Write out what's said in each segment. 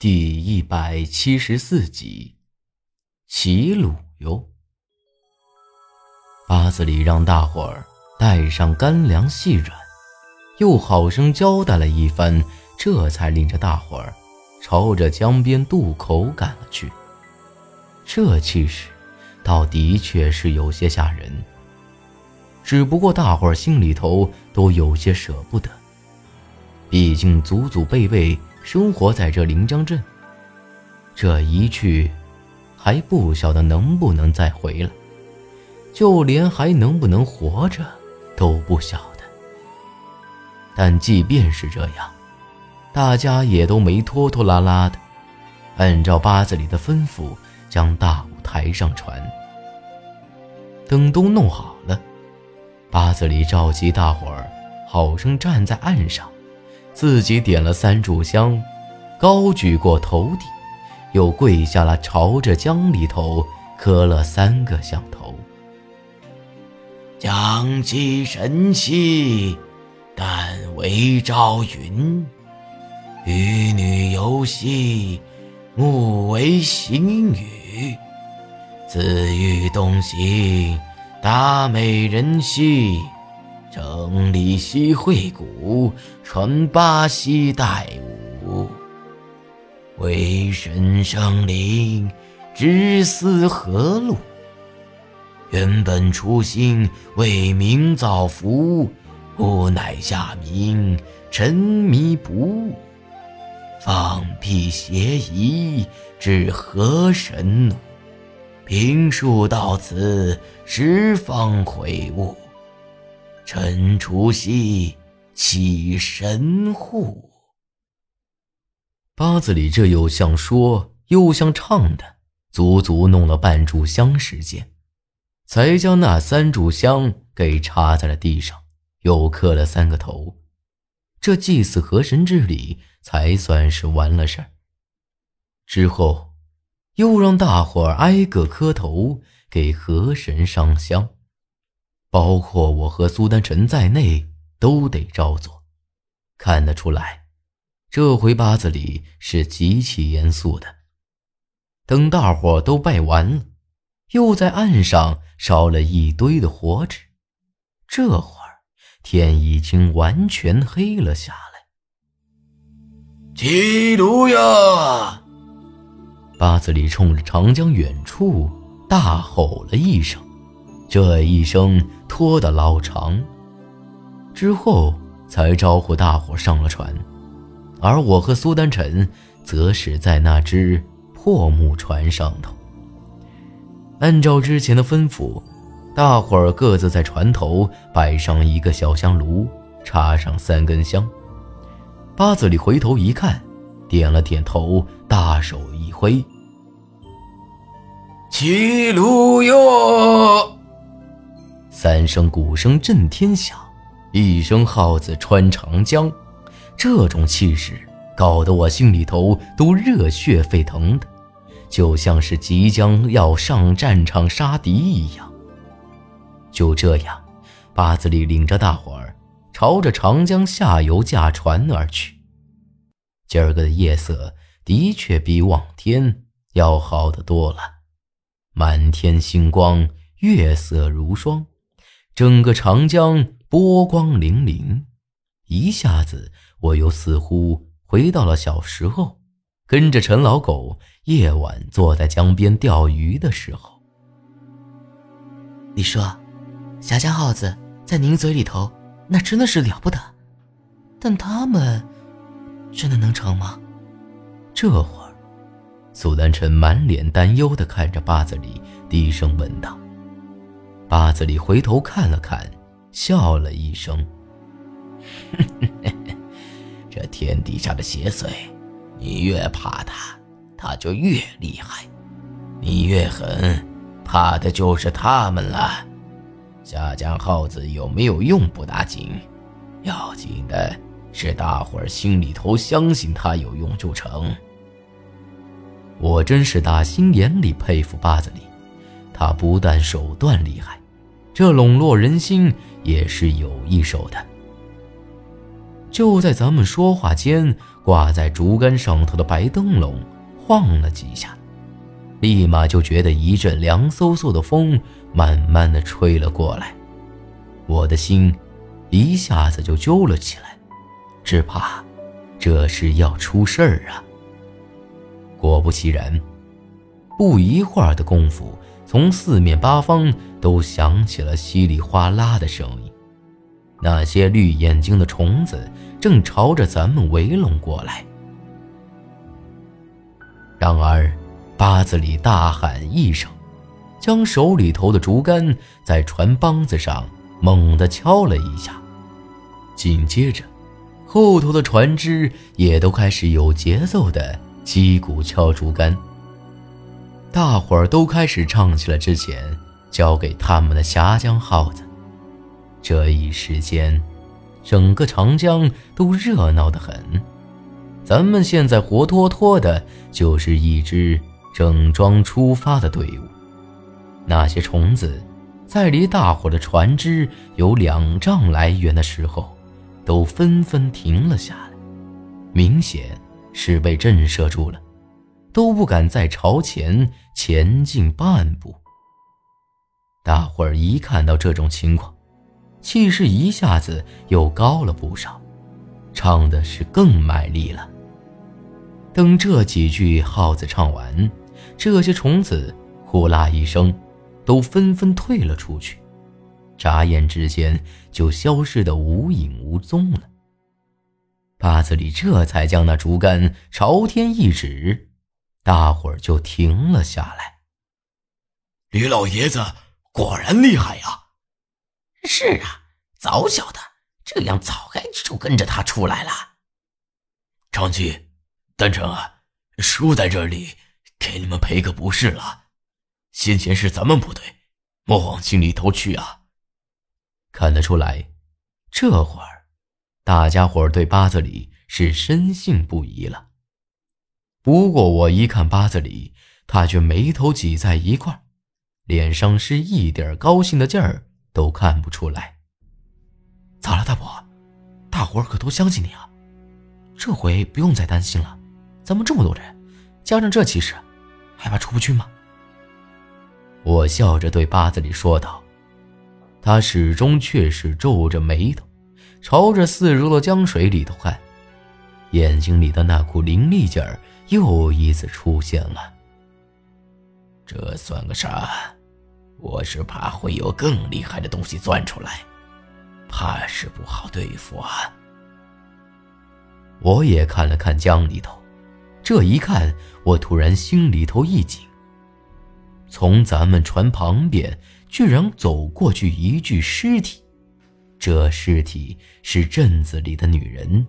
第一百七十四集，齐鲁哟。八子里让大伙儿带上干粮细软，又好生交代了一番，这才领着大伙儿朝着江边渡口赶了去。这气势，倒的确是有些吓人。只不过大伙儿心里头都有些舍不得，毕竟祖祖辈辈。生活在这临江镇，这一去，还不晓得能不能再回来，就连还能不能活着都不晓得。但即便是这样，大家也都没拖拖拉拉的，按照八字里的吩咐，将大雾抬上船。等都弄好了，八字里召集大伙儿，好生站在岸上。自己点了三炷香，高举过头顶，又跪下了，朝着江里头磕了三个响头。将其神气，但为朝云；与女游戏，目为行雨。自欲东行，达美人兮。整理西会谷，传巴西代武。为神生灵，知思何路？原本初心为民造福，无奈下民沉迷不悟，放屁邪疑，至何神怒？评述到此，十方悔悟。臣除夕起神户。八字里这又像说又像唱的，足足弄了半炷香时间，才将那三炷香给插在了地上，又磕了三个头，这祭祀河神之礼才算是完了事儿。之后，又让大伙儿挨个磕头给河神上香。包括我和苏丹臣在内，都得照做。看得出来，这回八字里是极其严肃的。等大伙都拜完了，又在岸上烧了一堆的火纸。这会儿天已经完全黑了下来。起炉呀！八字里冲着长江远处大吼了一声。这一声拖得老长，之后才招呼大伙上了船，而我和苏丹臣则是在那只破木船上头。按照之前的吩咐，大伙儿各自在船头摆上一个小香炉，插上三根香。八子里回头一看，点了点头，大手一挥：“起炉哟！”三声鼓声震天响，一声号子穿长江，这种气势搞得我心里头都热血沸腾的，就像是即将要上战场杀敌一样。就这样，八子里领着大伙儿朝着长江下游驾船而去。今儿个的夜色的确比往天要好得多了，满天星光，月色如霜。整个长江波光粼粼，一下子我又似乎回到了小时候，跟着陈老狗夜晚坐在江边钓鱼的时候。你说，侠家耗子在您嘴里头那真的是了不得，但他们真的能成吗？这会儿，苏丹臣满脸担忧地看着八子里，低声问道。八子里回头看了看，笑了一声：“ 这天底下的邪祟，你越怕他，他就越厉害；你越狠，怕的就是他们了。下江耗子有没有用不打紧，要紧的是大伙儿心里头相信他有用就成。我真是打心眼里佩服八子里，他不但手段厉害。”这笼络人心也是有一手的。就在咱们说话间，挂在竹竿上头的白灯笼晃了几下，立马就觉得一阵凉飕飕的风慢慢的吹了过来，我的心一下子就揪了起来，只怕这是要出事儿啊！果不其然，不一会儿的功夫，从四面八方都响起了稀里哗啦的声音。那些绿眼睛的虫子正朝着咱们围拢过来。然而，八子里大喊一声，将手里头的竹竿在船帮子上猛地敲了一下，紧接着，后头的船只也都开始有节奏的击鼓敲竹竿。大伙儿都开始唱起了之前交给他们的峡江号子。这一时间，整个长江都热闹得很。咱们现在活脱脱的就是一支整装出发的队伍。那些虫子，在离大伙的船只有两丈来远的时候，都纷纷停了下来，明显是被震慑住了，都不敢再朝前前进半步。大伙儿一看到这种情况，气势一下子又高了不少，唱的是更卖力了。等这几句号子唱完，这些虫子呼啦一声，都纷纷退了出去，眨眼之间就消失得无影无踪了。八子里这才将那竹竿朝天一指，大伙儿就停了下来。吕老爷子果然厉害呀！是啊，早晓得这样，早该就跟着他出来了。长吉、丹成啊，叔在这里给你们赔个不是了。先前是咱们不对，莫往心里头去啊。看得出来，这会儿大家伙对八子里是深信不疑了。不过我一看八子里，他却眉头挤在一块脸上是一点高兴的劲儿。都看不出来。咋了，大伯？大伙儿可都相信你啊！这回不用再担心了。咱们这么多人，加上这气势，还怕出不去吗？我笑着对八子里说道。他始终却是皱着眉头，朝着四周的江水里头看，眼睛里的那股凌厉劲儿又一次出现了。这算个啥？我是怕会有更厉害的东西钻出来，怕是不好对付啊。我也看了看江里头，这一看，我突然心里头一紧。从咱们船旁边居然走过去一具尸体，这尸体是镇子里的女人，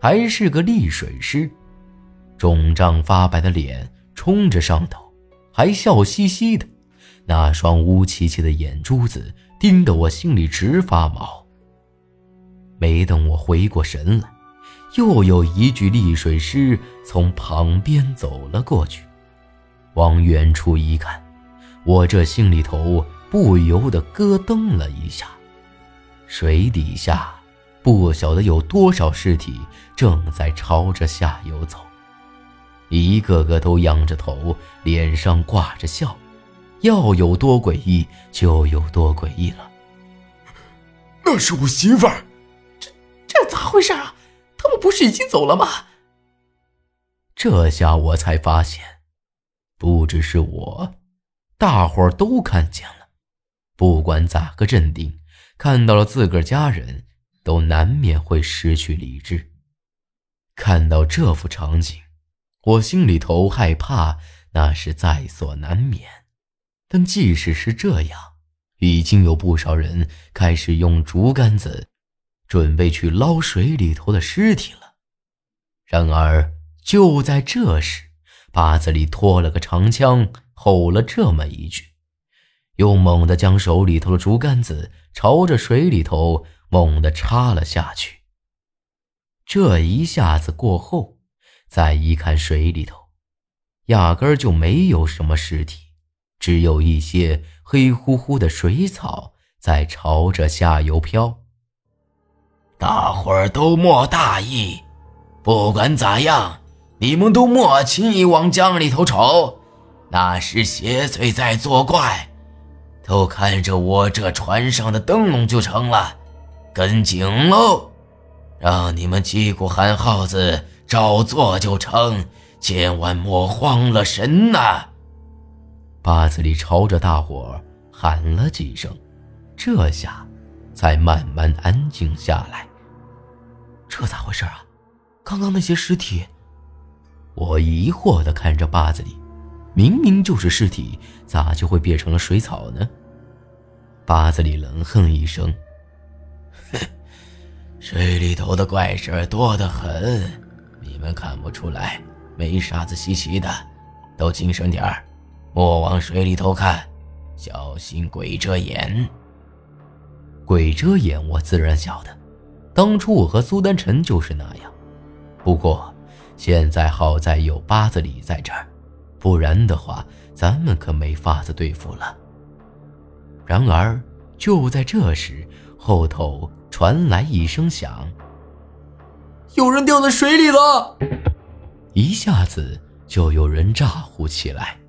还是个丽水尸，肿胀发白的脸冲着上头，还笑嘻嘻的。那双乌漆漆的眼珠子盯得我心里直发毛。没等我回过神来，又有一具丽水尸从旁边走了过去。往远处一看，我这心里头不由得咯噔了一下。水底下不晓得有多少尸体正在朝着下游走，一个个都仰着头，脸上挂着笑。要有多诡异就有多诡异了。那是我媳妇儿，这这咋回事啊？他们不是已经走了吗？这下我才发现，不只是我，大伙儿都看见了。不管咋个镇定，看到了自个儿家人，都难免会失去理智。看到这幅场景，我心里头害怕，那是在所难免。但即使是这样，已经有不少人开始用竹竿子，准备去捞水里头的尸体了。然而就在这时，八子里拖了个长枪，吼了这么一句，又猛地将手里头的竹竿子朝着水里头猛地插了下去。这一下子过后，再一看水里头，压根儿就没有什么尸体。只有一些黑乎乎的水草在朝着下游飘。大伙儿都莫大意，不管咋样，你们都莫轻易往江里头瞅，那是邪祟在作怪。都看着我这船上的灯笼就成了，跟紧喽！让你们击鼓喊号子，照做就成，千万莫慌了神呐！八子里朝着大伙喊了几声，这下才慢慢安静下来。这咋回事啊？刚刚那些尸体……我疑惑地看着八子里，明明就是尸体，咋就会变成了水草呢？八子里冷哼一声：“哼。”水里头的怪事多得很，你们看不出来，没啥子稀奇的，都精神点儿，莫往水里头看，小心鬼遮眼。鬼遮眼，我自然晓得，当初我和苏丹臣就是那样。不过现在好在有八子里在这儿，不然的话，咱们可没法子对付了。然而就在这时，后头。传来一声响，有人掉在水里了！一下子就有人咋呼起来。